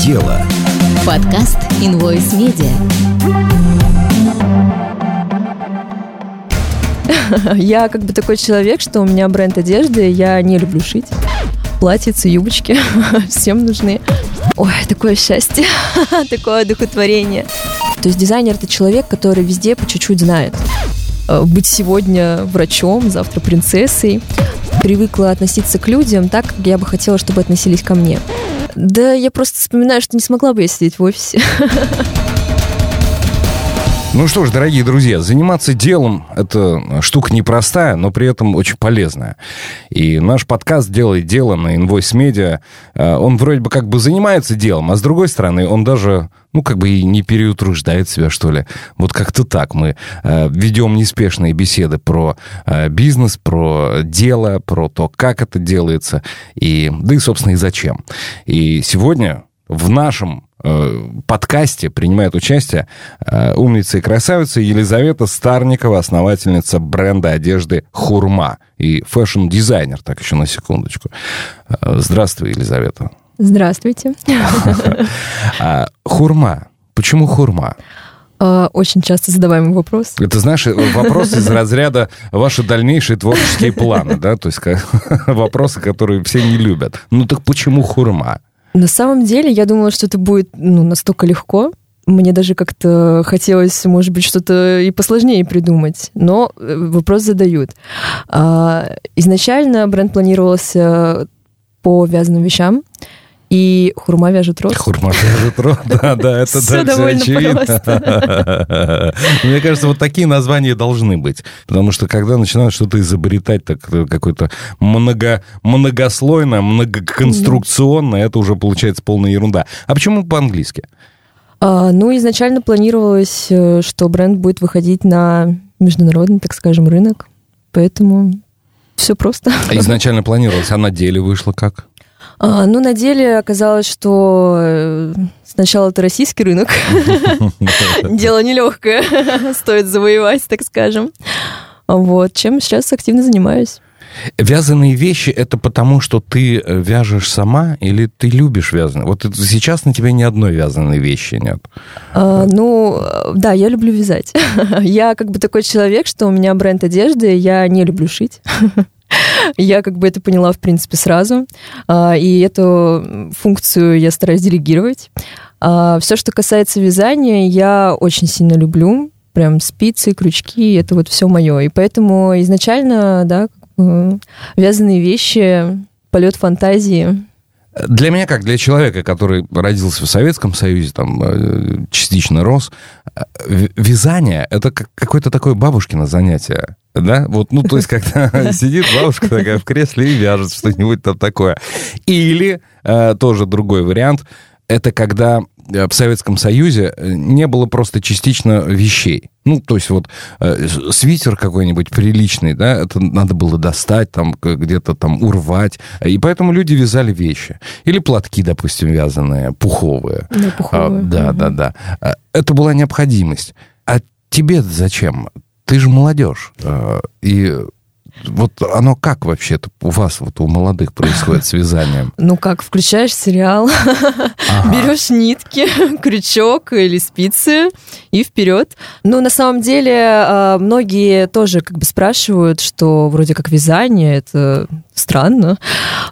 дело. Подкаст Invoice Media. Я как бы такой человек, что у меня бренд одежды, я не люблю шить. Платьицы, юбочки всем нужны. Ой, такое счастье, такое одухотворение. То есть дизайнер — это человек, который везде по чуть-чуть знает. Э, Быть сегодня врачом, завтра принцессой. Привыкла относиться к людям так, как я бы хотела, чтобы относились ко мне. Да я просто вспоминаю, что не смогла бы я сидеть в офисе. Ну что ж, дорогие друзья, заниматься делом – это штука непростая, но при этом очень полезная. И наш подкаст «Делай дело» на Invoice Media, э, он вроде бы как бы занимается делом, а с другой стороны, он даже, ну, как бы и не переутруждает себя, что ли. Вот как-то так мы э, ведем неспешные беседы про э, бизнес, про дело, про то, как это делается, и, да и, собственно, и зачем. И сегодня в нашем подкасте принимает участие э, умница и красавица Елизавета Старникова, основательница бренда одежды «Хурма» и fashion-дизайнер, так еще на секундочку. Э, Здравствуй, Елизавета. Здравствуйте. А, Хурма. Почему хурма? Э, Очень часто задаваемый вопрос. Это, знаешь, вопрос из разряда ваши дальнейшие творческие планы, да? То есть вопросы, которые все не любят. Ну так почему хурма? На самом деле, я думала, что это будет ну, настолько легко. Мне даже как-то хотелось, может быть, что-то и посложнее придумать. Но э, вопрос задают. А, Изначально бренд планировался по вязаным вещам, и хурма вяжет рост. Хурма вяжет рот, да, да, это всё довольно очевидно. Мне кажется, вот такие названия должны быть. Потому что когда начинают что-то изобретать, так э, какое-то много, многослойное, многоконструкционное, это уже получается полная ерунда. А почему по-английски? А, Ну, изначально планировалось, э, что бренд будет выходить на международный, так скажем, рынок. Поэтому все просто. А Изначально планировалось, а на деле вышло как? А, ну, на деле оказалось, что э, сначала это российский рынок. Дело нелегкое, стоит завоевать, так скажем. Вот, чем сейчас активно занимаюсь. Вязаные вещи это потому, что ты э, вяжешь сама или ты любишь вязаные? Вот сейчас на тебе ни одной вязаной вещи нет. А, ну, э, да, я люблю вязать. Я как бы такой человек, что у меня бренд одежды, я не люблю шить. Я как бы это поняла, в принципе, сразу. А, И эту функцию я стараюсь делегировать. Все, что касается вязания, я очень сильно люблю. Прям спицы, крючки, это вот все мое. И поэтому изначально, да, вязаные вещи, полет фантазии. Для меня, как для человека, который родился в Советском Союзе, там э, частично рос, э, вязание это как какое-то такое бабушкино занятие. Да, вот, ну, то есть, когда сидит бабушка такая в кресле и вяжет что-нибудь там такое. Или, э, тоже другой вариант, это когда в Советском Союзе э, не было просто частично вещей. Ну, то есть вот э, свитер какой-нибудь приличный, да, это надо было достать, там где-то там урвать. И поэтому люди вязали вещи. Или платки, допустим, вязаные, пуховые. Да, А, пуховые. да, Мгм. да, да. А, Это была необходимость. А тебе зачем? Ты же молодежь. А, И вот оно как вообще-то у вас, вот у молодых происходит с вязанием? Ну как, включаешь сериал, Ага. берешь нитки, крючок или спицы и вперед. Ну, на самом деле, а, многие тоже как бы спрашивают, что вроде как вязание это странно.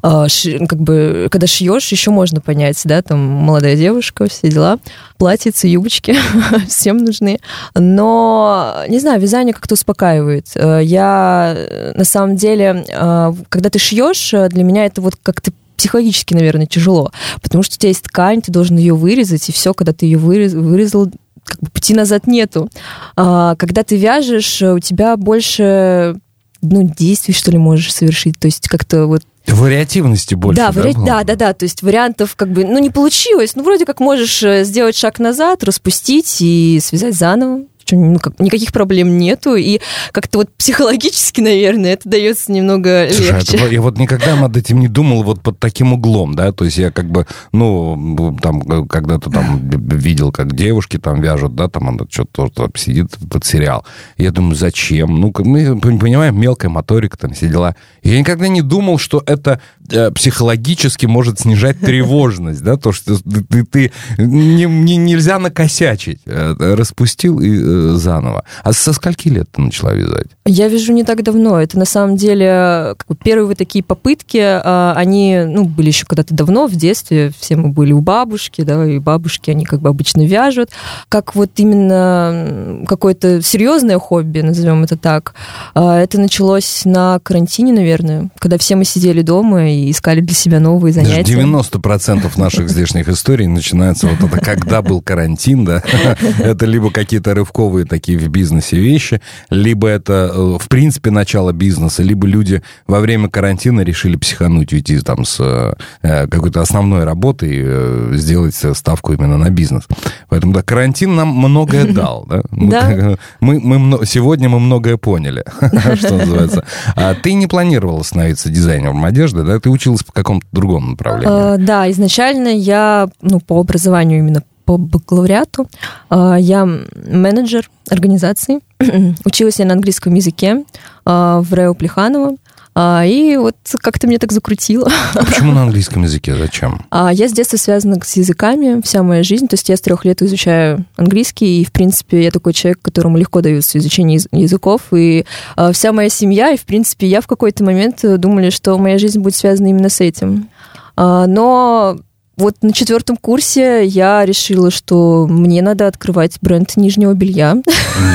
А, ши- Как бы, когда шьешь, еще можно понять, да, там молодая девушка, все дела. Платьицы, юбочки всем нужны. Но, не знаю, вязание как-то успокаивает. Э, Я, э, на самом деле, э, когда ты шьешь, для меня это вот как-то психологически, наверное, тяжело, потому что у тебя есть ткань, ты должен ее вырезать, и все, когда ты ее вырез- вырезал, как бы пути назад нету. А, когда ты вяжешь, у тебя больше ну, действий, что ли, можешь совершить. То есть как-то вот Вариативности больше, да, вари- было? да, да, да. То есть вариантов как бы, ну, не получилось. Ну, вроде как можешь э, сделать шаг назад, распустить и связать заново. Что ну, как, никаких проблем нету, и как-то вот психологически, наверное, это дается немного Слушай, легче. это- я вот никогда над этим не думал вот под таким углом, да, то есть я как бы, ну, там, э, когда-то там видел, как девушки там вяжут, да, там она что-то там сидит под сериал. Я думаю, зачем? Ну, мы понимаем, мелкая моторика, там все дела. Я никогда не думал, что это э, психологически может снижать тревожность, да, то, что ты, ты- ты- не- не- нельзя накосячить. Э, Распустил и э, заново. А со скольки лет ты начала вязать? Я вяжу не так давно. Это на самом деле первые такие попытки, а, они ну, были еще когда-то давно, в детстве. Все мы были у бабушки, да, и бабушки, они как бы обычно вяжут. Как вот именно какое-то серьезное хобби, назовем это так, а, это началось на карантине, наверное, когда все мы сидели дома и искали для себя новые занятия. 90% наших здешних историй начинается вот это, когда был карантин, да. Это либо какие-то рывковые такие в бизнесе вещи, либо это, э, в принципе, начало бизнеса, либо люди во время карантина решили психануть, уйти там с э, какой-то основной работы и э, сделать ставку именно на бизнес. Поэтому, да, карантин нам многое дал, да. Мы, мы, сегодня мы многое поняли, что называется. А ты не планировала становиться дизайнером одежды, да? Ты училась по какому-то другому направлению. Да, изначально я, ну, по образованию именно по бакалавриату, а, я менеджер организации. Училась я на английском языке а, в РЭО Плеханова. И вот как-то меня так закрутило. А почему на английском языке? Зачем? А Я с детства связана с языками, вся моя жизнь. То есть я с трех лет изучаю английский, и, в принципе, я такой человек, которому легко даются изучение яз- языков. И вся моя семья, и, в принципе, я в какой-то момент э, думали, что моя жизнь будет связана именно с этим. Но вот на четвертом курсе я решила, что мне надо открывать бренд нижнего белья.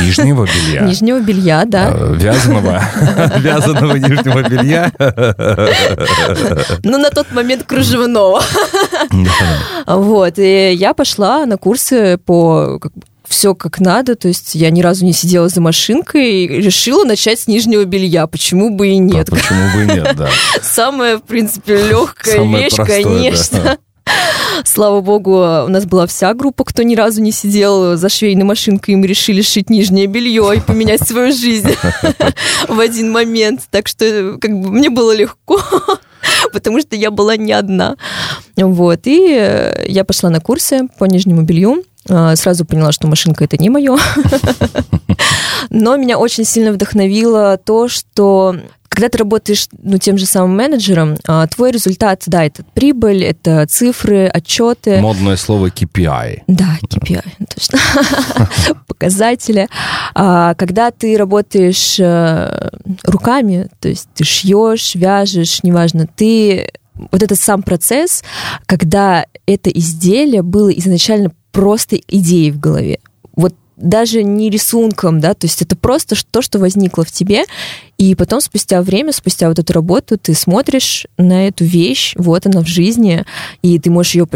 Нижнего белья. Нижнего белья, да. Э, Вязаного. Вязаного нижнего белья. Ну, на тот момент кружевного. Вот, и я пошла на курсы по все как надо, то есть я ни разу не сидела за машинкой и решила начать с нижнего белья. Почему бы и нет? Да, Почему бы и нет, да. Самая, в принципе, легкая Самое вещь, простое, конечно. да. Слава богу, у нас была вся группа, кто ни разу не сидел за швейной машинкой, и мы решили шить нижнее белье и поменять свою жизнь в один момент. Так что как бы мне было легко, потому что я была не одна. Вот, и э, я пошла на курсы по нижнему белью. А, Сразу поняла, что машинка это не мое. Но меня очень сильно вдохновило то, что когда ты работаешь ну, тем же самым менеджером, а, твой результат, да, это прибыль, это цифры, отчеты. Модное слово KPI. Да, KPI, точно. Показатели. А, когда ты работаешь э, руками, то есть ты шьешь, вяжешь, неважно, ты вот этот сам процесс, когда это изделие было изначально просто идеей в голове. Даже не рисунком, да, то есть это просто то, что возникло в тебе, и потом спустя время, спустя вот эту работу, ты смотришь на эту вещь, вот она в жизни, и ты можешь ее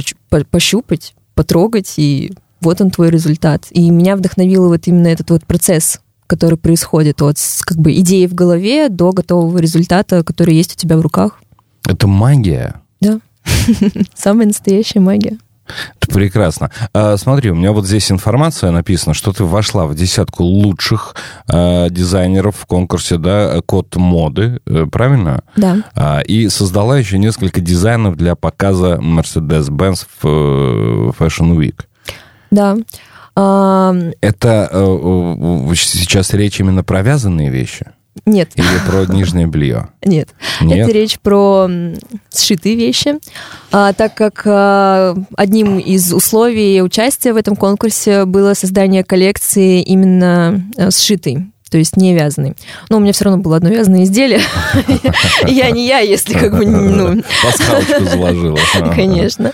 пощупать, потрогать, и вот он твой результат. И меня вдохновил вот именно этот вот процесс, который происходит от как бы идеи в голове до готового результата, который есть у тебя в руках. Это магия. Да. Самая настоящая магия. Это прекрасно. А, смотри, у меня вот здесь информация написана, что ты вошла в десятку лучших а, дизайнеров в конкурсе, да, код моды, э, правильно? Да. А, и создала еще несколько дизайнов для показа Mercedes-Benz в э, Fashion Week. Да. Это э, сейчас речь именно про вязаные вещи нет, или про нижнее белье? нет. Нет? Это речь про сшитые вещи, А, так как а, одним из условий участия в этом конкурсе было создание коллекции именно а, сшитой. То есть не вязаной. Но у меня все равно было одно вязаное изделие. Я не я, если как бы, ну, Пасхалочку заложила. Конечно.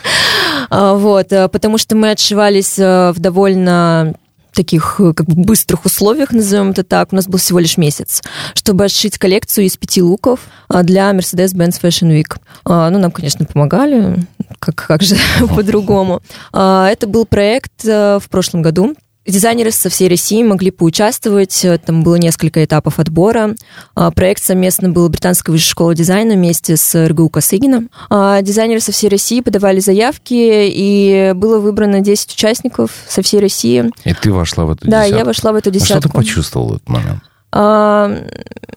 А, Вот, а, потому что мы отшивались а, в довольно таких э, как бы быстрых условиях, назовем это так, у нас был всего лишь месяц, чтобы отшить коллекцию из пяти луков а, для Mercedes-Benz Fashion Week. А, Ну, нам, конечно, помогали, как, как же по-другому. А, Это был проект э, в прошлом году, Дизайнеры со всей России могли поучаствовать. Там было несколько этапов отбора. А, проект совместно был Британской высшей школы дизайна вместе с РГУ Косыгина. А, дизайнеры со всей России подавали заявки, и было выбрано 10 участников со всей России. И ты вошла в эту Да, десятку. я вошла в эту А что десятку. ты почувствовал в этот момент? А,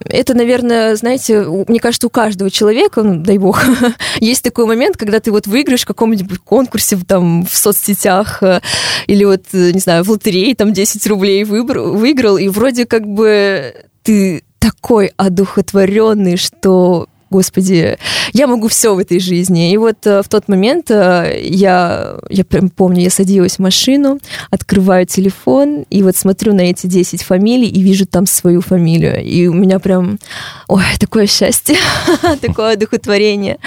Это, наверное, знаете, мне кажется, у каждого человека, ну, дай бог, есть такой момент, когда ты вот выиграешь в каком-нибудь конкурсе там в соцсетях э, или вот, э, не знаю, в лотерее там 10 рублей выбр- выиграл, и вроде как бы ты такой одухотворенный, что Господи, я могу все в этой жизни. И вот э, в тот момент э, я, я прям помню, я садилась в машину, открываю телефон, и вот смотрю на эти 10 фамилий и вижу там свою фамилию. И у меня прям, ой, такое счастье, такое одухотворение,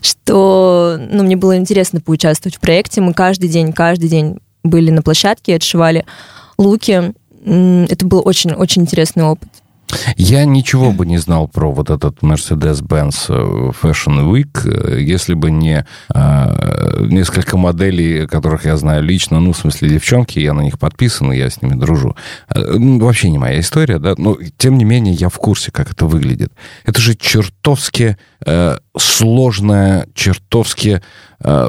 что ну, мне было интересно поучаствовать в проекте. Мы каждый день, каждый день были на площадке, отшивали луки. Это был очень-очень интересный опыт. Я ничего бы не знал про вот этот Mercedes-Benz э, Fashion Week, э, если бы не э, несколько моделей, которых я знаю лично, ну, в смысле, девчонки, я на них подписан, и я с ними дружу. Ну, Вообще не моя история, да, но тем не менее я в курсе, как это выглядит. Это же чертовски э, сложное, чертовски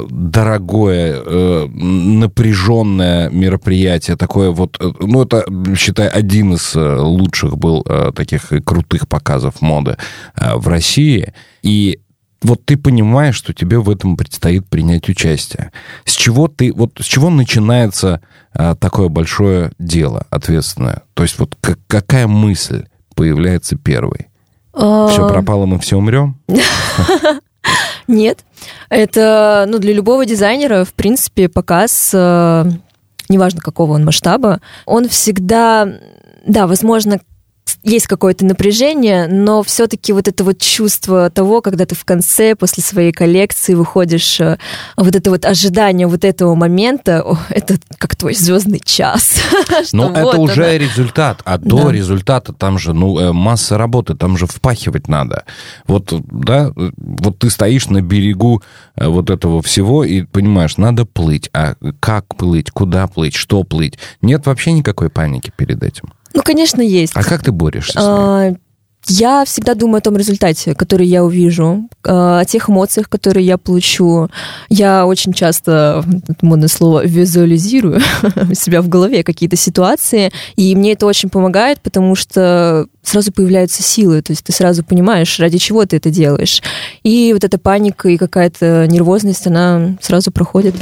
дорогое, э, напряженное мероприятие, такое вот, э, ну, это, считай, один из э, лучших был э, таких крутых показов моды э, в России, и вот ты понимаешь, что тебе в этом предстоит принять участие. С чего ты, вот с чего начинается э, такое большое дело, ответственное? То есть вот как- какая мысль появляется первой? Все пропало, мы все умрем? Нет. Это, ну, для любого дизайнера, в принципе, показ, э, неважно какого он масштаба, он всегда, да, возможно, есть какое-то напряжение, но все-таки вот это вот чувство того, когда ты в конце, после своей коллекции выходишь, э, вот это вот ожидание вот этого момента, о, это как твой звездный час. Ну, это вот уже она. результат. А до Да. результата там же, ну, э, масса работы, там же впахивать надо. Вот, да, вот ты стоишь на берегу э, вот этого всего и понимаешь, надо плыть. А как плыть, куда плыть, что плыть? Нет вообще никакой паники перед этим. Ну, конечно, есть. А как ты борешься с ней? А, Я всегда думаю о том результате, который я увижу, а, о тех эмоциях, которые я получу. Я очень часто, это модное слово, визуализирую у себя в голове какие-то ситуации, и мне это очень помогает, потому что сразу появляются силы, то есть ты сразу понимаешь, ради чего ты это делаешь. И вот эта паника и какая-то нервозность, она сразу проходит.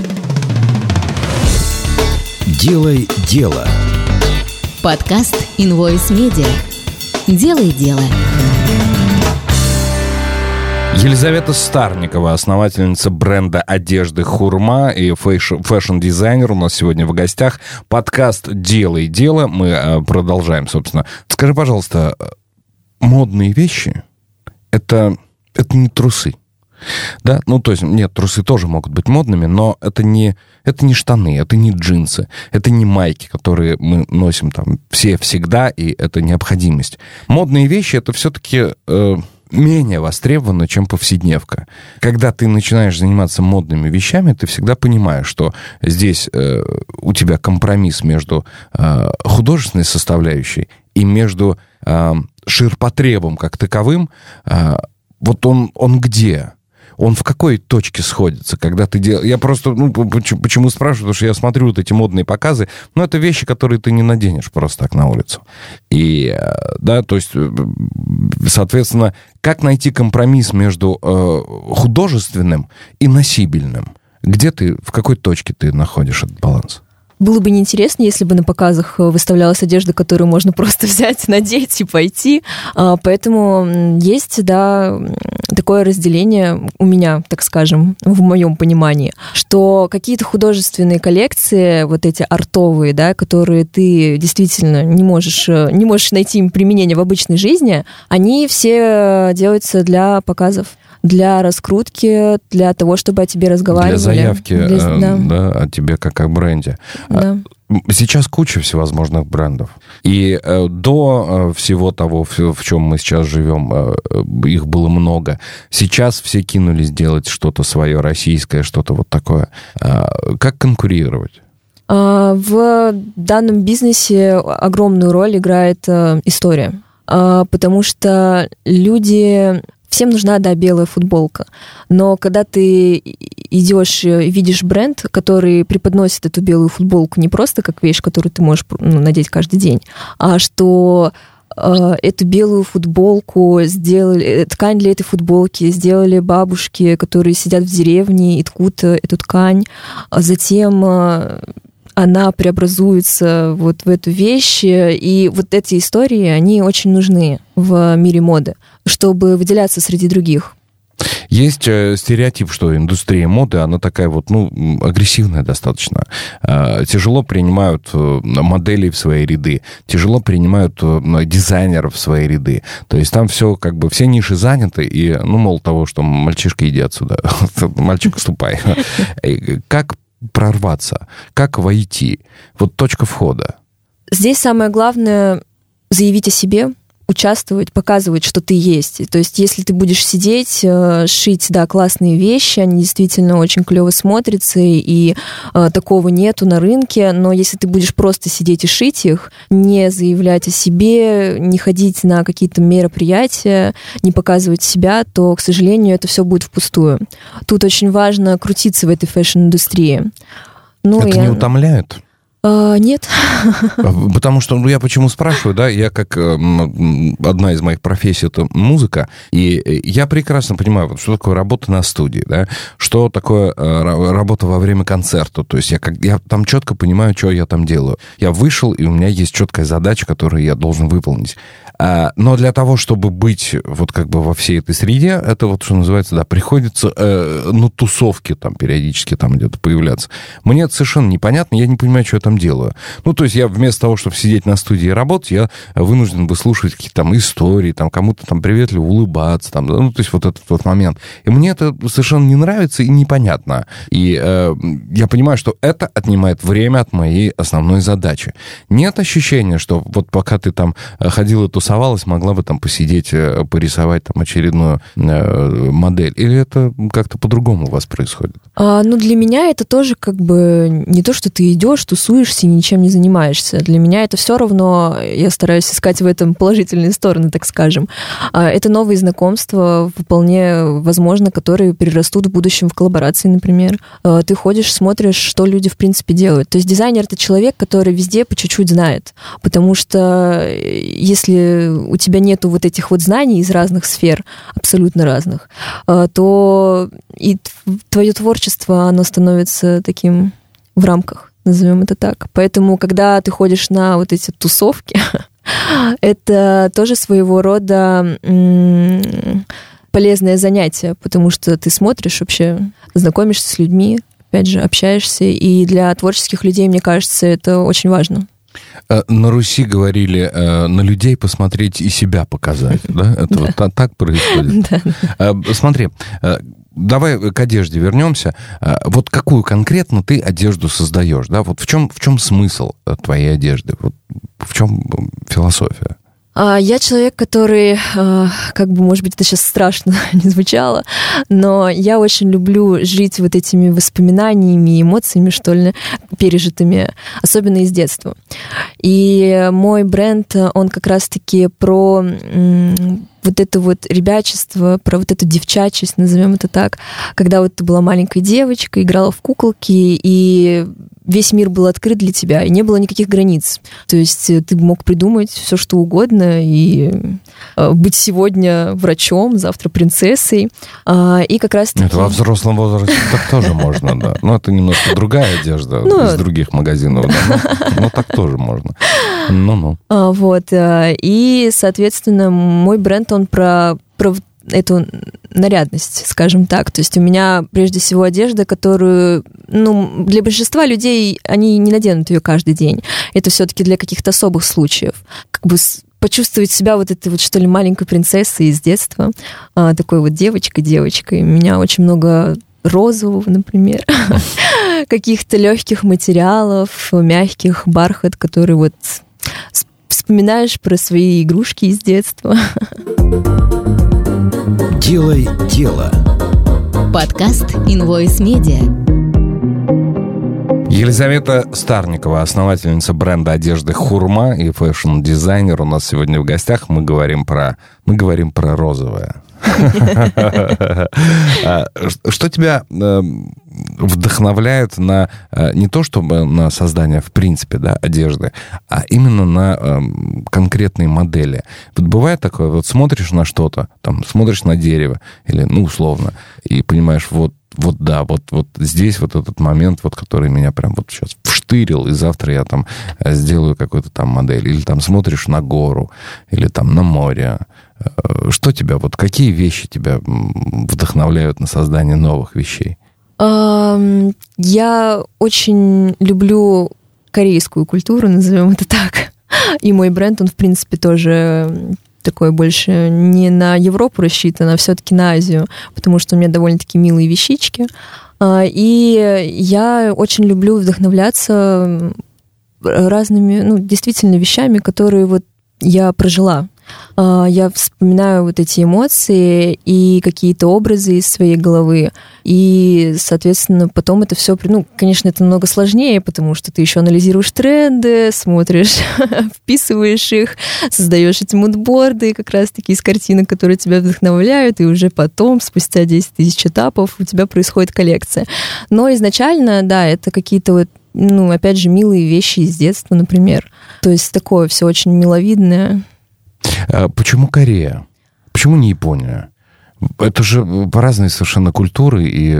Делай дело. Подкаст Invoice Media. Делай дело. Елизавета Старникова, основательница бренда одежды «Хурма» и fash- fashion-дизайнер у нас сегодня в гостях. Подкаст «Делай дело». Мы э, продолжаем, собственно. Скажи, пожалуйста, э, модные вещи — это, это не трусы. Да, ну то есть, нет, трусы тоже могут быть модными, но это не, это не штаны, это не джинсы, это не майки, которые мы носим там все всегда, и это необходимость. Модные вещи это все-таки э, менее востребовано, чем повседневка. Когда ты начинаешь заниматься модными вещами, ты всегда понимаешь, что здесь э, у тебя компромисс между э, художественной составляющей и между э, ширпотребом как таковым. Э, вот он, он где? Он в какой точке сходится, когда ты делаешь... Я просто, ну, почему спрашиваю, потому что я смотрю вот эти модные показы, но это вещи, которые ты не наденешь просто так на улицу. И, э, да, то есть, э, соответственно, как найти компромисс между э, художественным и носибельным? Где ты, в какой точке ты находишь этот баланс? Было бы неинтересно, если бы на показах э, выставлялась одежда, которую можно просто взять, надеть и пойти. А, Поэтому есть, да, такое разделение у меня, так скажем, в моем понимании, что какие-то художественные коллекции, вот эти артовые, да, которые ты действительно не можешь, э, не можешь найти им применение в обычной жизни, они все делаются для показов для раскрутки, для того, чтобы о тебе разговаривали. Для заявки Для- э, да, да, о тебе как о бренде. да. М, Сейчас куча всевозможных брендов. И э, до э, всего того, в, в чем мы сейчас живем, э, э, их было много. Сейчас все кинулись делать что-то свое российское, что-то вот такое. А, как конкурировать? А, В данном бизнесе огромную роль играет э, история, А, потому что люди Всем нужна, да, белая футболка. Но когда ты идешь и видишь бренд, который преподносит эту белую футболку не просто как вещь, которую ты можешь ну, надеть каждый день, а что э, эту белую футболку сделали, э, ткань для этой футболки сделали бабушки, которые сидят в деревне и ткут э, эту ткань. А затем э, она преобразуется вот в эту вещь. И вот эти истории, они очень нужны в мире моды, чтобы выделяться среди других. Есть э, стереотип, что индустрия моды, она такая вот, ну, агрессивная достаточно. Э, тяжело принимают э, моделей в свои ряды, тяжело принимают э, дизайнеров в свои ряды. То есть там все, как бы, все ниши заняты, и, ну, мол, того, что мальчишка, иди отсюда, мальчик, ступай. Как прорваться? Как войти? Вот точка входа. Здесь самое главное заявить о себе, участвовать, показывать, что ты есть. То есть, если ты будешь сидеть, э, шить, да, классные вещи, они действительно очень клево смотрятся, и э, такого нету на рынке, но если ты будешь просто сидеть и шить их, не заявлять о себе, не ходить на какие-то мероприятия, не показывать себя, то, к сожалению, это все будет впустую. Тут очень важно крутиться в этой fashion-индустрии. Ну, Это я- не утомляет? А, нет. Потому что, ну, я почему спрашиваю, да, я как э, м, одна из моих профессий это музыка, и э, я прекрасно понимаю, вот, что такое работа на студии, да, что такое э, ра- работа во время концерта, то есть я, как, я там четко понимаю, что я там делаю. Я вышел, и у меня есть четкая задача, которую я должен выполнить. А, но для того, чтобы быть вот как бы во всей этой среде, это вот, что называется, да, приходится э, на тусовке там периодически там где-то появляться. Мне это совершенно непонятно, я не понимаю, что я там делаю. Ну, то есть я вместо того, чтобы сидеть на студии и работать, я вынужден выслушивать какие-то там истории, там кому-то там приветливо улыбаться, там, ну, то есть вот этот вот момент. И мне это совершенно не нравится и непонятно. И э, я понимаю, что это отнимает время от моей основной задачи. Нет ощущения, что вот пока ты там э, ходила, тусовалась, могла бы там посидеть, э, порисовать там очередную э, модель? Или это как-то по-другому у вас происходит? А, ну, для меня это тоже как бы не то, что ты идешь, тусуешься и ничем не занимаешься. Для меня это все равно, я стараюсь искать в этом положительные стороны, так скажем. А, это новые знакомства, вполне возможно, которые перерастут в будущем в коллаборации, например. А, ты ходишь, смотришь, что люди в принципе делают. То есть дизайнер — это человек, который везде по чуть-чуть знает. Потому что э, если у тебя нету вот этих вот знаний из разных сфер, абсолютно разных, а, то и твое творчество, оно становится таким в рамках, назовем это так. Поэтому, когда ты ходишь на вот эти тусовки, это тоже своего рода полезное занятие, потому что ты смотришь вообще, знакомишься с людьми, опять же, общаешься, и для творческих людей, мне кажется, это очень важно. Э, На Руси говорили, э, на людей посмотреть и себя показать, да? Это вот та- так происходит. Э, Смотри, давай к одежде вернемся. Вот какую конкретно ты одежду создаешь, да? Вот в чем, в чем смысл твоей одежды? Вот в чем философия? А, Я человек, который, а, как бы, может быть, это сейчас страшно не звучало, но я очень люблю жить вот этими воспоминаниями, эмоциями, что ли, пережитыми, особенно из детства. И мой бренд, он как раз-таки про вот это вот ребячество, про вот эту девчачесть, назовем это так, когда вот ты была маленькой девочкой, играла в куколки, и весь мир был открыт для тебя, и не было никаких границ. То есть э, ты мог придумать все, что угодно, и э, быть сегодня врачом, завтра принцессой. А, И как раз Это во взрослом возрасте так тоже можно, да. Но это немножко другая одежда Ну, из других магазинов, да. Но, но так тоже можно. Ну-ну. А, Вот. э, И, соответственно, мой бренд, он про, про эту нарядность, скажем так. То есть у меня прежде всего одежда, которую, ну, для большинства людей они не наденут ее каждый день. Это все-таки для каких-то особых случаев. Как бы почувствовать себя вот этой вот, что ли, маленькой принцессой из детства, а, такой вот девочкой-девочкой. У меня очень много розового, например, каких-то легких материалов, мягких, бархат, который вот вспоминаешь про свои игрушки из детства. Делай дело. Подкаст Invoice Media. Елизавета Старникова, основательница бренда одежды «Хурма» и fashion-дизайнер у нас сегодня в гостях. Мы говорим про, мы говорим про розовое. А, что тебя э, вдохновляет на э, не то чтобы на создание в принципе да, одежды, а именно на эм, конкретные модели. Вот бывает такое, вот смотришь на что-то, там смотришь на дерево или ну условно и понимаешь вот вот да, вот, вот здесь вот этот момент, вот который меня прям вот сейчас вштырил, и завтра я там э, сделаю какую-то там модель. Или там смотришь на гору, или там на море. Э, что тебя, вот какие вещи тебя вдохновляют на создание новых вещей? Я очень люблю корейскую культуру, назовем это так. И мой бренд, он, в принципе, тоже такой больше не на Европу рассчитан, а все-таки на Азию, потому что у меня довольно-таки милые вещички. А, и я очень люблю вдохновляться разными, ну, действительно вещами, которые вот я прожила. А, я вспоминаю вот эти эмоции и какие-то образы из своей головы. И, соответственно, потом это все, ну, конечно, это намного сложнее, потому что ты еще анализируешь тренды, смотришь, вписываешь их, создаешь эти мудборды как раз-таки из картинок, которые тебя вдохновляют, и уже потом, спустя 10 тысяч этапов, у тебя происходит коллекция. Но изначально, да, это какие-то вот ну, опять же, милые вещи из детства, например. То есть такое все очень миловидное. А почему Корея? Почему не Япония? Это же разные совершенно культуры, и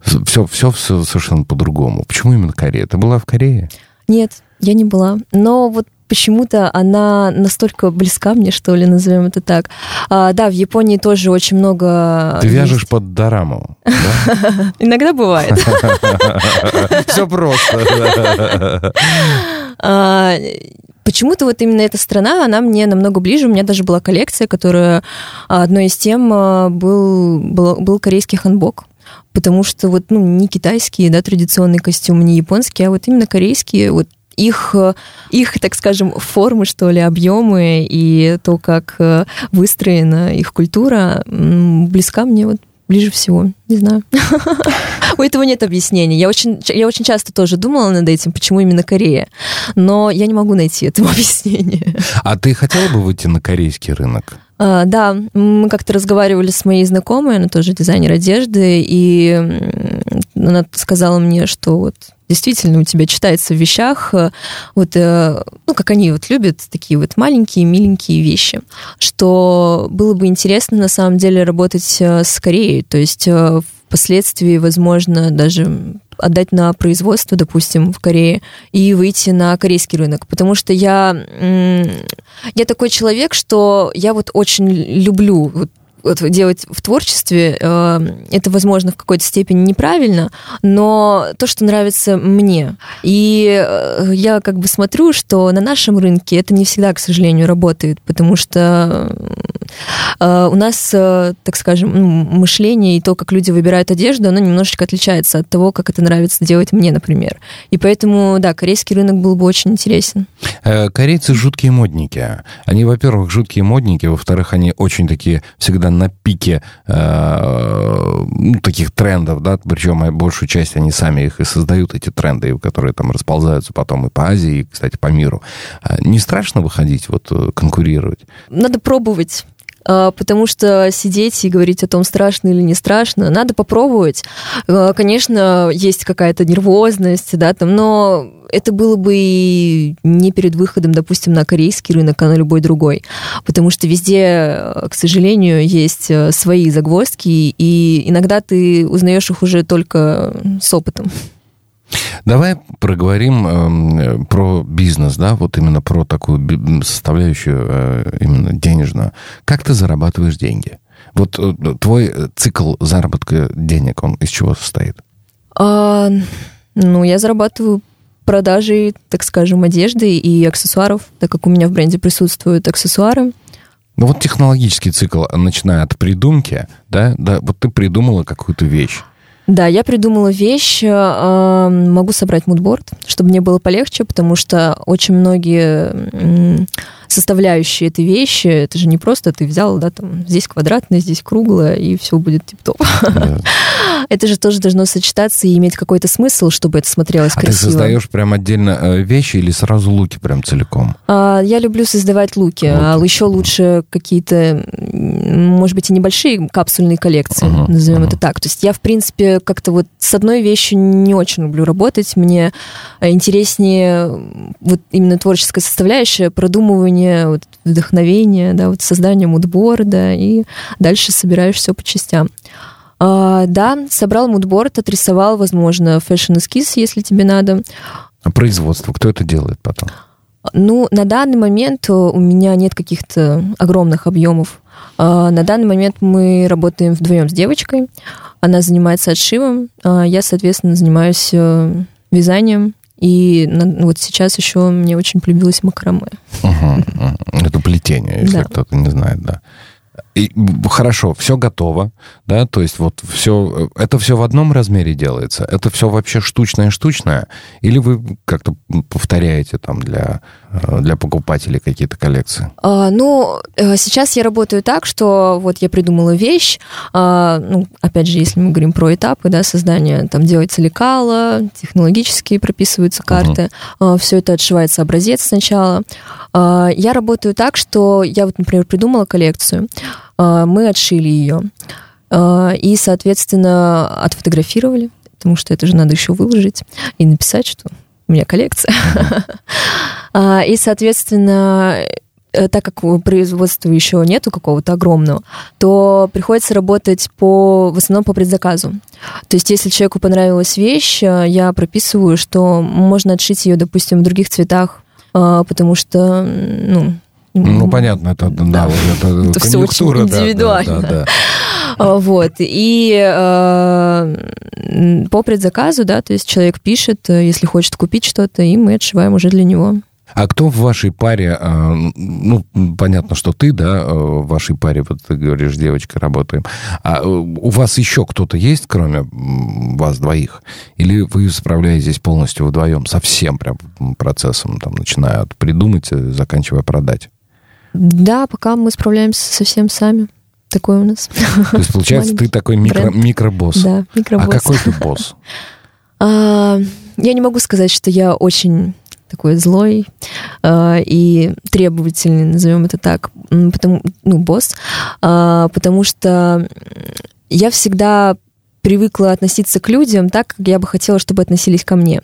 все, все, все совершенно по-другому. Почему именно Корея? Ты была в Корее? Нет, я не была. Но вот почему-то она настолько близка мне, что ли, назовем это так. А, да, в Японии тоже очень много... Ты вяжешь есть. под дораму, да? Иногда бывает. Все просто. А, почему-то вот именно эта страна, она мне намного ближе. У меня даже была коллекция, которая одной из тем а, был, был, был корейский ханбок. Потому что вот, ну, не китайские, да, традиционные костюмы, не японские, а вот именно корейские, вот их, их, так скажем, формы, что ли, объемы и то, как э, выстроена их культура, близка мне вот ближе всего. Не знаю. У этого нет объяснения. Я очень, я очень часто тоже думала над этим, почему именно Корея. Но я не могу найти этому объяснения. А ты хотела бы выйти на корейский рынок? А, да, мы как-то разговаривали с моей знакомой, она тоже дизайнер одежды, и она сказала мне, что вот действительно у тебя читается в вещах, э, вот, э, ну, как они вот любят, такие вот маленькие, миленькие вещи, что было бы интересно на самом деле работать э, с Кореей, то есть впоследствии, возможно, даже отдать на производство, допустим, в Корее, и выйти на корейский рынок. Потому что я, я такой человек, что я вот очень люблю вот делать в творчестве, э, это, возможно, в какой-то степени неправильно, но то, что нравится мне. И э, я как бы смотрю, что на нашем рынке это не всегда, к сожалению, работает, потому что э, у нас, так скажем, мышление и то, как люди выбирают одежду, оно немножечко отличается от того, как это нравится делать мне, например. И поэтому, да, корейский рынок был бы очень интересен. Корейцы жуткие модники. Они, во-первых, жуткие модники, во-вторых, они очень такие всегда на пике э, ну, таких трендов, да, причем большую часть они сами их и создают, эти тренды, которые там расползаются потом и по Азии, и, кстати, по миру. Не страшно выходить, вот, э, конкурировать? Надо пробовать. А, потому что сидеть и говорить о том, страшно или не страшно, надо попробовать. А, конечно, есть какая-то нервозность, да, там, но это было бы и не перед выходом, допустим, на корейский рынок, а на любой другой. Потому что везде, к сожалению, есть э, свои загвоздки, и иногда ты узнаешь их уже только с опытом. Давай проговорим э, про бизнес, да, вот именно про такую составляющую э, именно денежную. Как ты зарабатываешь деньги? Вот э, твой цикл заработка денег, он из чего состоит? А, ну, я зарабатываю продажей, так скажем, одежды и аксессуаров, так как у меня в бренде присутствуют аксессуары. Ну вот технологический цикл, начиная от придумки, да, да, вот ты придумала какую-то вещь. Да, я придумала вещь, э, могу собрать мудборд, чтобы мне было полегче, потому что очень многие составляющие этой вещи, это же не просто ты взял, да, там, здесь квадратное, здесь круглое, и все будет тип-топ. это же тоже должно сочетаться и иметь какой-то смысл, чтобы это смотрелось А ты красиво. создаешь прям отдельно э, вещи или сразу луки прям целиком? А, Я люблю создавать луки, а еще лучше какие-то, может быть, и небольшие капсульные коллекции, назовем это так. То есть я, в принципе, как-то вот с одной вещью не очень люблю работать. Мне э, интереснее вот именно творческая составляющая, продумывание, вот, вдохновение, да, вот создание мудборда, и дальше собираешь все по частям. А, да, собрал мудборд, отрисовал, возможно, fashion-эскиз, если тебе надо. А производство, кто это делает потом? Ну, на данный момент э, у меня нет каких-то огромных объемов. А, На данный момент мы работаем вдвоем с девочкой. Она занимается отшивом, а я, соответственно, занимаюсь э, вязанием. И на- вот сейчас еще мне очень полюбилось макраме. Мгм. Это плетение, если Да. кто-то не знает, да. И, хорошо, все готово, да, то есть вот все, это все в одном размере делается, это все вообще штучное-штучное, или вы как-то повторяете там для, э, для покупателей какие-то коллекции? А, Ну, э, сейчас я работаю так, что вот я придумала вещь, а, ну, опять же, если мы говорим про этапы, да, создания, там делается лекало, технологически прописываются карты, все это отшивается образец сначала. А, Я работаю так, что я вот, например, придумала коллекцию, а, мы отшили ее, а, и, соответственно, отфотографировали, потому что это же надо еще выложить и написать, что у меня коллекция. А, И, соответственно, э, так как производства еще нету какого-то огромного, то приходится работать по, в основном по предзаказу. То есть, если человеку понравилась вещь, э, я прописываю, что можно отшить ее, допустим, в других цветах, э, потому что, ну, Ну, понятно, это, да, Да. вот это, Это всё очень конъюнктура, да, да, индивидуально. да, да. Вот. И э, по предзаказу, да, то есть человек пишет, э, если хочет купить что-то, и мы отшиваем уже для него. А кто в вашей паре, э, ну, понятно, что ты, да, э, в вашей паре, вот ты говоришь, с девочкой работаем, а у вас еще кто-то есть, кроме вас двоих? Или вы справляетесь полностью вдвоем, со всем прям процессом, там, начиная от придумать, заканчивая продать? Да, пока мы справляемся совсем сами. Такой у нас. То есть, получается, ты такой микро, бренд. микробосс. Да, А микробосс. какой ты босс? А, Я не могу сказать, что я очень такой злой а, и требовательный, назовем это так, потому, ну, босс, а, потому что я всегда привыкла относиться к людям так, как я бы хотела, чтобы относились ко мне.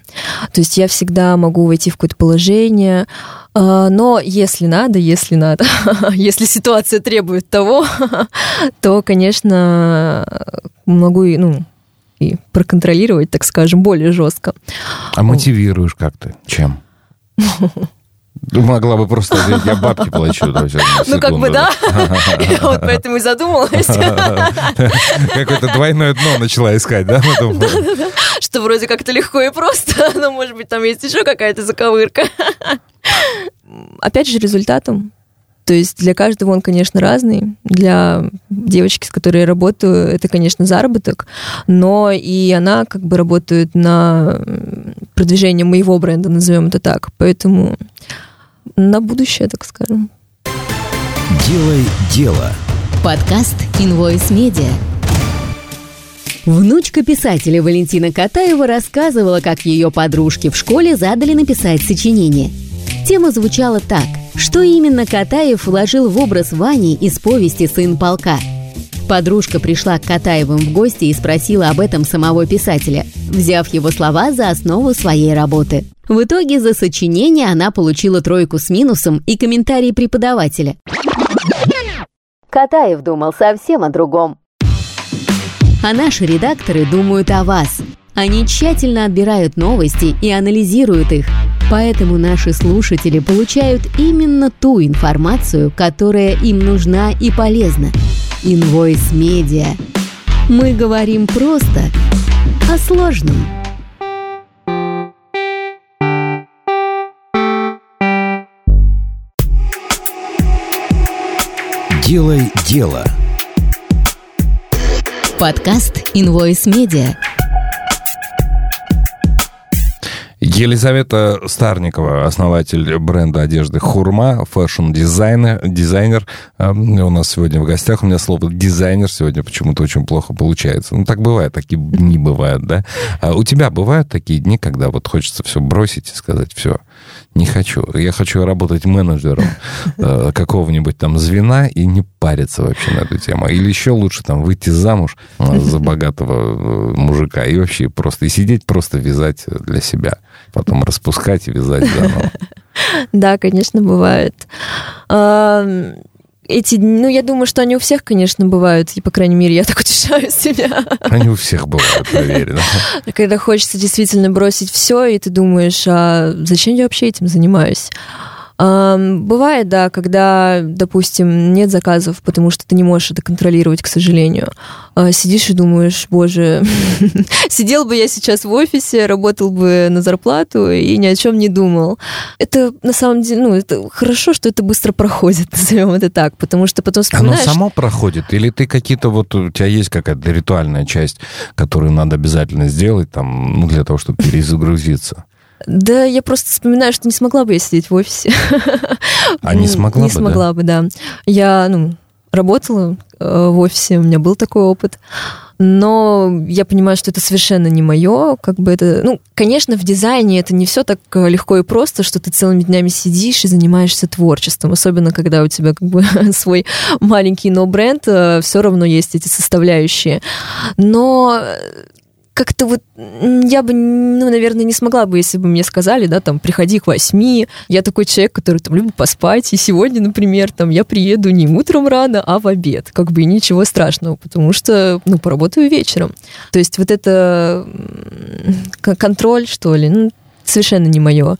То есть я всегда могу войти в какое-то положение, а, но если надо, если надо, если ситуация требует того, то, конечно, могу и, ну, и проконтролировать, так скажем, более жестко. А мотивируешь как ты? Чем? Могла бы просто говорить, я бабки плачу. да, на Ну, как бы да. Я вот поэтому и задумалась, Какое-то двойное дно начала искать, да? потом? что вроде как-то легко и просто, но, может быть, там есть еще какая-то заковырка. Опять же, результатом. То есть для каждого он, конечно, разный. Для девочки, с которой я работаю, это, конечно, заработок, но и она как бы работает на продвижение моего бренда, назовем это так. Поэтому на будущее, так скажем. Делай дело. Подкаст Invoice Media. Внучка писателя Валентина Катаева рассказывала, как ее подружки в школе задали написать сочинение. Тема звучала так. Что именно Катаев вложил в образ Вани из повести «Сын полка»? Подружка пришла к Катаевым в гости и спросила об этом самого писателя, взяв его слова за основу своей работы. В итоге за сочинение она получила тройку с минусом и комментарий преподавателя. Катаев думал совсем о другом. А наши редакторы думают о вас. Они тщательно отбирают новости и анализируют их. Поэтому наши слушатели получают именно ту информацию, которая им нужна и полезна. Invoice Media. Мы говорим просто о сложном. Делай дело. Подкаст Invoice Media. Елизавета Старникова, основатель бренда одежды «Хурма», fashion-дизайнер. Дизайнер. Э, у нас сегодня в гостях. У меня слово «дизайнер» сегодня почему-то очень плохо получается. Ну, так бывает, такие дни бывают, да? А у тебя бывают такие дни, когда вот хочется все бросить и сказать, все, не хочу. Я хочу работать менеджером э, какого-нибудь там звена и не париться вообще на эту тему. Или еще лучше там выйти замуж э, за богатого э, мужика и вообще просто и сидеть просто вязать для себя. Потом распускать и вязать заново. Да, конечно, бывает эти, ну, я думаю, что они у всех, конечно, бывают, и, по крайней мере, я так утешаю себя. Они у всех бывают, поверь, да? Когда хочется действительно бросить все, и ты думаешь, а зачем я вообще этим занимаюсь? Бывает, да, когда, допустим, нет заказов, потому что ты не можешь это контролировать, к сожалению. А, сидишь и думаешь, боже, сидел бы я сейчас в офисе, работал бы на зарплату и ни о чем не думал. Это на самом деле, ну, это хорошо, что это быстро проходит, назовем это так, потому что потом вспоминаешь... Оно само проходит? Или ты какие-то вот, у тебя есть какая-то ритуальная часть, которую надо обязательно сделать там, ну, для того, чтобы перезагрузиться? Да, я просто вспоминаю, что не смогла бы я сидеть в офисе. А не смогла не бы, смогла да? бы, да. Я, ну, работала э, в офисе, у меня был такой опыт. Но я понимаю, что это совершенно не мое, как бы это, ну, конечно, в дизайне это не все так э, легко и просто, что ты целыми днями сидишь и занимаешься творчеством, особенно когда у тебя как бы свой маленький но-бренд, э, все равно есть эти составляющие. Но как-то вот я бы, ну, наверное, не смогла бы, если бы мне сказали, да, там, приходи к восьми. Я такой человек, который там любит поспать. И сегодня, например, там, я приеду не утром рано, а в обед. Как бы ничего страшного, потому что, ну, поработаю вечером. То есть вот это контроль, что ли, ну, совершенно не мое.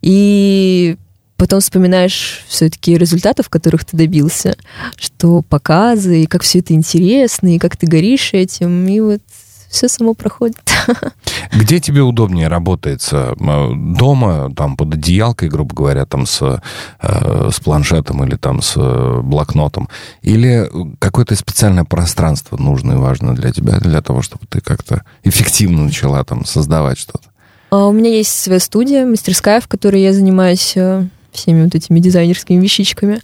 И потом вспоминаешь все-таки результатов, которых ты добился, что показы, и как все это интересно, и как ты горишь этим, и вот все само проходит. Где тебе удобнее работается? Дома, там, под одеялкой, грубо говоря, там, с, э, с планшетом или там с э, блокнотом? Или какое-то специальное пространство нужно и важно для тебя, для того, чтобы ты как-то эффективно начала там создавать что-то? А у меня есть своя студия, мастерская, в которой я занимаюсь э, всеми вот этими дизайнерскими вещичками.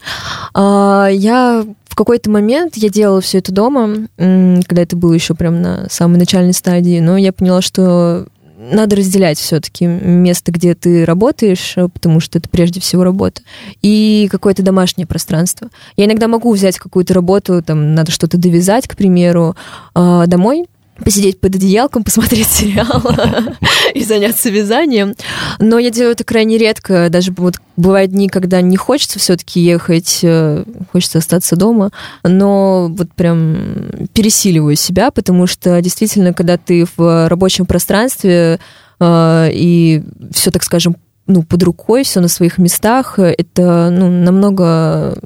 А, я в какой-то момент я делала все это дома, когда это было еще прям на самой начальной стадии, но я поняла, что надо разделять все-таки место, где ты работаешь, потому что это прежде всего работа, и какое-то домашнее пространство. Я иногда могу взять какую-то работу, там надо что-то довязать, к примеру, а, домой, посидеть под одеялком, посмотреть сериал и заняться вязанием. Но я делаю это крайне редко. Даже вот бывают дни, когда не хочется все-таки ехать, э, хочется остаться дома. Но вот прям пересиливаю себя, потому что действительно, когда ты в рабочем пространстве э, и все, так скажем, ну, под рукой, все на своих местах, это ну, намного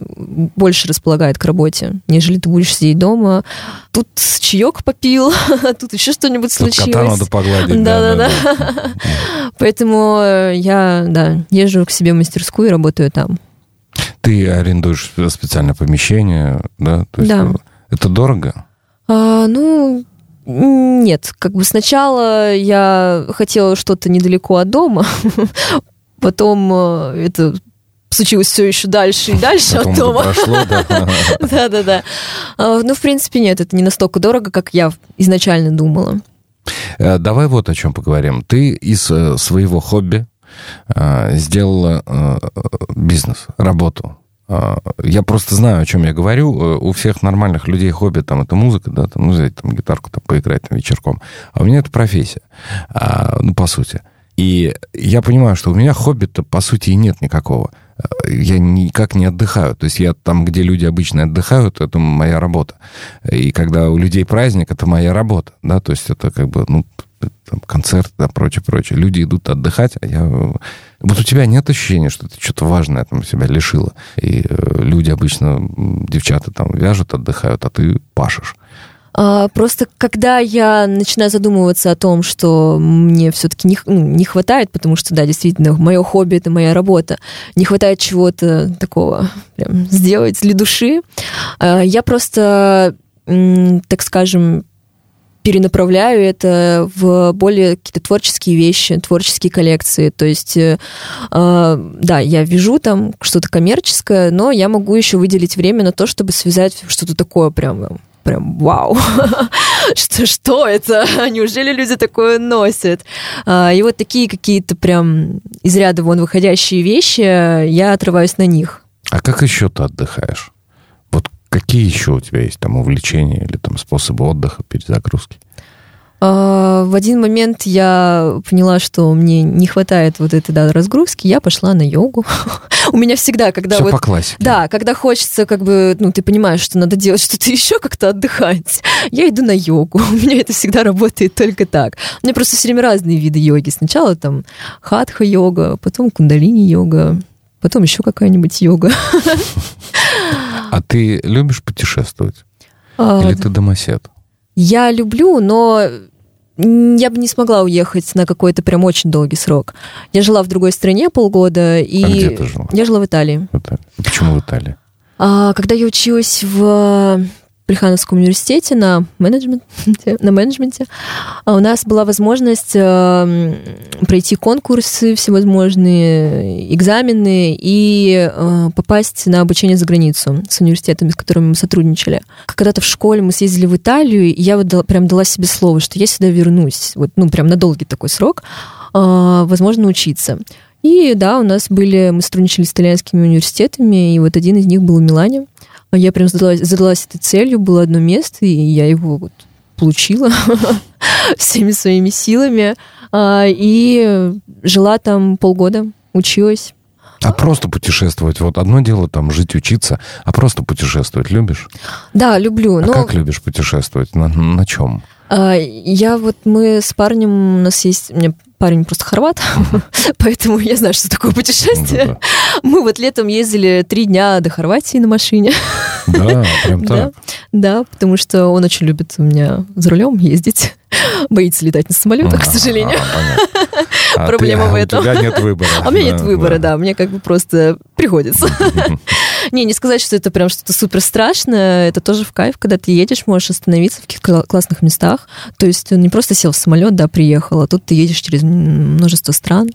больше располагает к работе, нежели ты будешь сидеть дома. Тут чаек попил, тут еще что-нибудь случилось. Кота надо погладить. Да, да, да. Поэтому я, да, езжу к себе в мастерскую и работаю там. Ты арендуешь специальное помещение, да? То есть да. Это дорого? А, ну, нет, как бы сначала я хотела что-то недалеко от дома, потом э, это случилось все еще дальше и дальше Потом от дома. прошло, да. Да-да-да. А, ну, в принципе, нет, это не настолько дорого, как я изначально думала. Э, давай вот о чем поговорим. Ты из э, своего хобби сделала бизнес, работу. Я просто знаю, о чем я говорю. У всех нормальных людей хобби там это музыка, да, там, ну, взять там гитарку, там, поиграть там вечерком. А у меня это профессия, ну, по сути. И я понимаю, что у меня хобби-то, по сути, и нет никакого. Я никак не отдыхаю. То есть я там, где люди обычно отдыхают, это моя работа. И когда у людей праздник, это моя работа. Да? То есть это как бы, ну, там, концерт, да, прочее, прочее. Люди идут отдыхать, а я... Вот у тебя нет ощущения, что ты что-то важное там себя лишила. И э, люди обычно, девчата там вяжут, отдыхают, а ты пашешь. А, просто когда я начинаю задумываться о том, что мне все-таки не, ну, не хватает, потому что, да, действительно, мое хобби это моя работа, не хватает чего-то такого прям сделать для души, а, я просто, так скажем, перенаправляю это в более какие-то творческие вещи, творческие коллекции. То есть, э, э, да, я вяжу там что-то коммерческое, но я могу еще выделить время на то, чтобы связать что-то такое прям прям вау, что, что это? Неужели люди такое носят? А, и вот такие какие-то прям из ряда вон выходящие вещи, я отрываюсь на них. А как еще ты отдыхаешь? Вот какие еще у тебя есть там увлечения или там способы отдыха, перезагрузки? А, в один момент я поняла, что мне не хватает вот этой да, разгрузки, я пошла на йогу. У меня всегда, когда Все вот... по классике. Да, когда хочется, как бы, ну, ты понимаешь, что надо делать что-то еще, как-то отдыхать, я иду на йогу. У меня это всегда работает только так. У меня просто все время разные виды йоги. Сначала там хатха-йога, потом кундалини-йога, потом еще какая-нибудь йога. А ты любишь путешествовать? А, Или ты домосед? Я люблю, но я бы не смогла уехать на какой-то прям очень долгий срок. Я жила в другой стране полгода, и А где ты жила? я жила в Италии. В Италии. Почему в Италии? А, когда я училась в Плехановском университете на менеджменте, на менеджменте, а у нас была возможность э, пройти конкурсы всевозможные, экзамены и э, попасть на обучение за границу с университетами, с которыми мы сотрудничали. Когда-то в школе мы съездили в Италию, и я вот дала- прям дала себе слово, что я сюда вернусь, вот, ну, прям на долгий такой срок, э, возможно, учиться. И да, у нас были, мы сотрудничали с итальянскими университетами, и вот один из них был в Милане. Я прям задалась, задалась этой целью, было одно место, и я его вот получила всеми своими силами. А, И жила там полгода, училась. А просто путешествовать. Вот одно дело там жить, учиться, а просто путешествовать любишь? Да, люблю. А но как любишь путешествовать? На, на чем? а, я вот, мы с парнем, у нас есть, у меня парень просто хорват, поэтому я знаю, что такое путешествие. Мы вот летом ездили три дня до Хорватии на машине. Да, прям так. да, потому что он очень любит у меня за рулем ездить. Боится летать на самолетах, к сожалению. А Проблема ты- в а этом. У тебя нет выбора. А у меня нет выбора, да, мне как бы просто приходится. Не, не сказать, что это прям что-то супер страшное, это тоже в кайф, когда ты едешь, можешь остановиться в каких-то кла- классных местах. То есть ты не просто сел в самолет, да, приехал, а тут ты едешь через множество стран.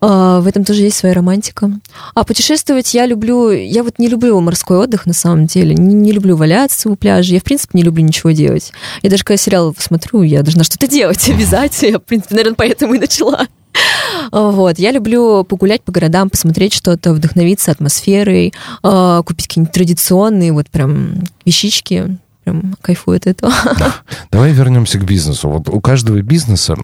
А, В этом тоже есть своя романтика. А путешествовать я люблю... Я вот не люблю морской отдых, на самом деле. Не, не люблю валяться у пляжа. Я, в принципе, не люблю ничего делать. Я даже когда сериал смотрю, я должна что-то делать, вязать. Я, в принципе, наверное, поэтому и начала. Вот. Я люблю погулять по городам, посмотреть что-то, вдохновиться атмосферой, а, купить какие-нибудь традиционные вот прям вещички. Прям кайфую от этого. Давай вернемся к бизнесу. Вот у каждого бизнеса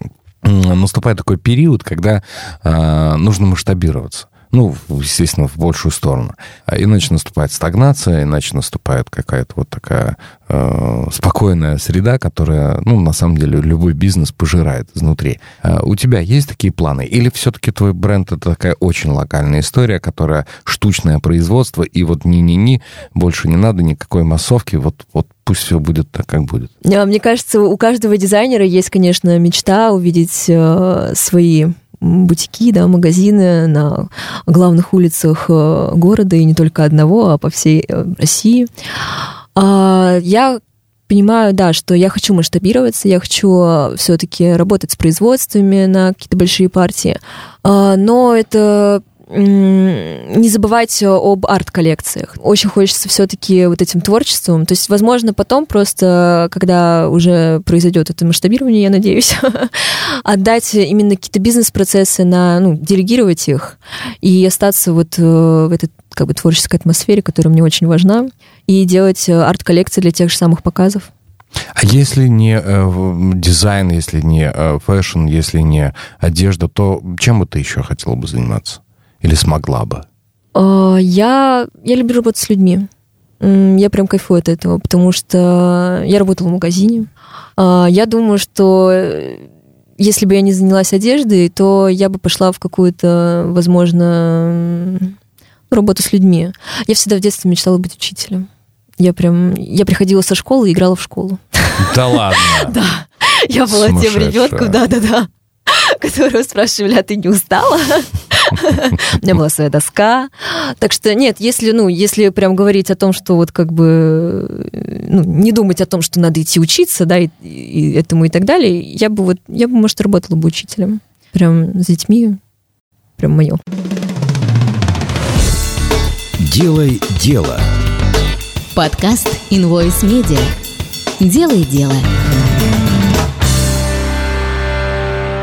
наступает такой период, когда а, нужно масштабироваться. Ну, естественно, в большую сторону. А Иначе наступает стагнация, иначе наступает какая-то вот такая э, спокойная среда, которая, ну, на самом деле, любой бизнес пожирает изнутри. А у тебя есть такие планы? Или все-таки твой бренд это такая очень локальная история, которая штучное производство, и вот ни-ни-ни, больше не надо никакой массовки, вот, вот пусть все будет так, как будет. А, Мне кажется, у каждого дизайнера есть, конечно, мечта увидеть э, свои бутики, да, магазины на главных улицах э, города, и не только одного, а по всей э, России. А, Я понимаю, да, что я хочу масштабироваться, я хочу все-таки работать с производствами на какие-то большие партии, А, но это не забывать об арт-коллекциях. Очень хочется все-таки вот этим творчеством. То есть, возможно, потом просто, когда уже произойдет это масштабирование, я надеюсь, отдать именно какие-то бизнес-процессы на, ну, делегировать их и остаться вот э, в этой как бы творческой атмосфере, которая мне очень важна, и делать э, арт-коллекции для тех же самых показов. А если не э, дизайн, если не э, fashion, если не одежда, то чем бы ты еще хотела бы заниматься? Или смогла бы? А, Я, я люблю работать с людьми. Я прям кайфую от этого, потому что я работала в магазине. А, Я думаю, что э, если бы я не занялась одеждой, то я бы пошла в какую-то, возможно, работу с людьми. Я всегда в детстве мечтала быть учителем. Я прям, я приходила со школы и играла в школу. Да ладно. Да, я была тем ребенком, да-да-да, которого спрашивали, а ты не устала? У меня была своя доска. Так что нет, если, ну, если прям говорить о том, что вот как бы ну, не думать о том, что надо идти учиться, да, и, и этому и так далее, я бы вот, я бы, может, работала бы учителем. Прям с детьми. Прям мое. Делай дело. Подкаст Invoice Media. Делай дело.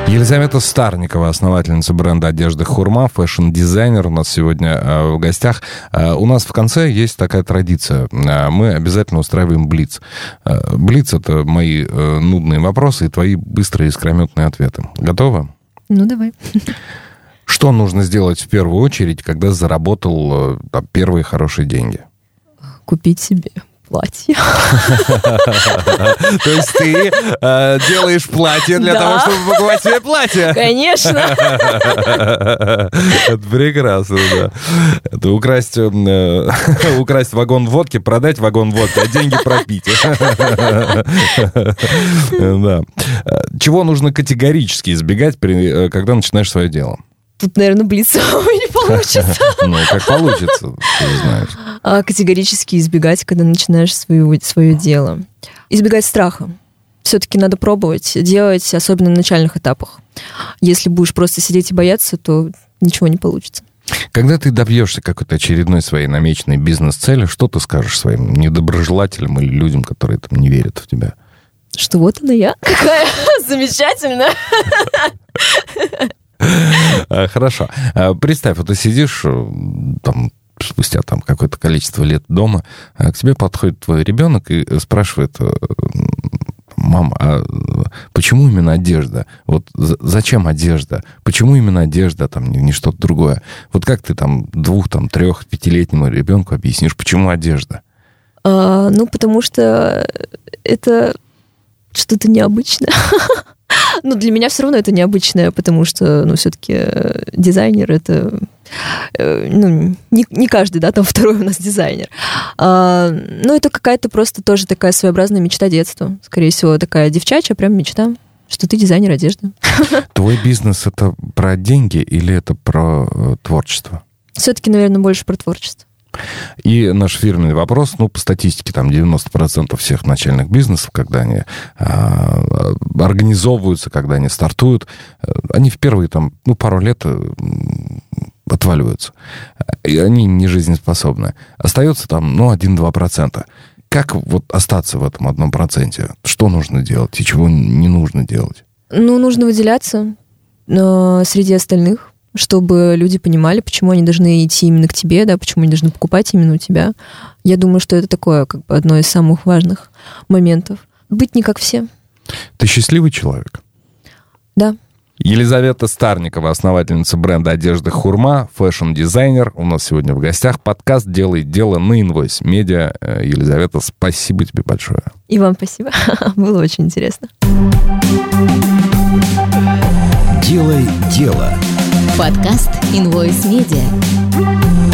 Елизавета Старникова, основательница бренда одежды «Хурма», fashion-дизайнер у нас сегодня э, в гостях. Э, у нас в конце есть такая традиция. Э, мы обязательно устраиваем блиц. Блиц — это мои нудные вопросы и твои быстрые искрометные ответы. Готова? Ну, давай. Что нужно сделать в первую очередь, когда заработал там, первые хорошие деньги? Купить себе платье. То есть ты э, делаешь платье для того, чтобы покупать себе платье? Конечно. Это прекрасно, да. Это украсть, э, украсть вагон водки, продать вагон водки, а деньги пропить. Да. Чего нужно категорически избегать, э, когда начинаешь свое дело? Тут, наверное, блиц не получится. Ну, как получится, ты знаешь. А категорически избегать, когда начинаешь свое дело. Избегать страха. Все-таки надо пробовать, делать, особенно на начальных этапах. Если будешь просто сидеть и бояться, то ничего не получится. Когда ты добьешься какой-то очередной своей намеченной бизнес-цели, что ты скажешь своим недоброжелателям или людям, которые там не верят в тебя? Что вот она я. Какая замечательная. А, Хорошо. А, Представь, вот ты сидишь э, там спустя там какое-то количество лет дома, к тебе подходит твой ребенок и э, спрашивает, э, мама, а почему именно одежда? Вот за- зачем одежда? Почему именно одежда, там, не, не что-то другое? Вот как ты там двух, там, трех, пятилетнему ребенку объяснишь, почему одежда? А, ну, потому что это что-то необычное. Ну, для меня все равно это необычное, потому что, ну, все-таки дизайнер это... э, Ну, не, не каждый, да, там второй у нас дизайнер. А, ну, это какая-то просто тоже такая своеобразная мечта детства. Скорее всего, такая девчачья прям мечта, что ты дизайнер одежды. Твой бизнес это про деньги или это про э, творчество? Все-таки, наверное, больше про творчество. И наш фирменный вопрос, ну, по статистике, там 90% всех начальных бизнесов, когда они а, организовываются, когда они стартуют, э, они в первые, там, ну, пару лет э, отваливаются. И они не жизнеспособны. Остается там, ну, 1-2%. Как вот остаться в этом одном проценте? Что нужно делать и чего не нужно делать? Ну, нужно выделяться э, среди остальных, чтобы люди понимали, почему они должны идти именно к тебе, да, почему они должны покупать именно у тебя. Я думаю, что это такое, как бы, одно из самых важных моментов. Быть не как все, Ты счастливый человек? да. Елизавета Старникова, основательница бренда одежды «Хурма», fashion-дизайнер. У нас сегодня в гостях подкаст «Делай дело» на Invoice Media. Э, Елизавета, спасибо тебе большое. И вам спасибо. Было очень интересно. Делай дело. Подкаст Invoice Media.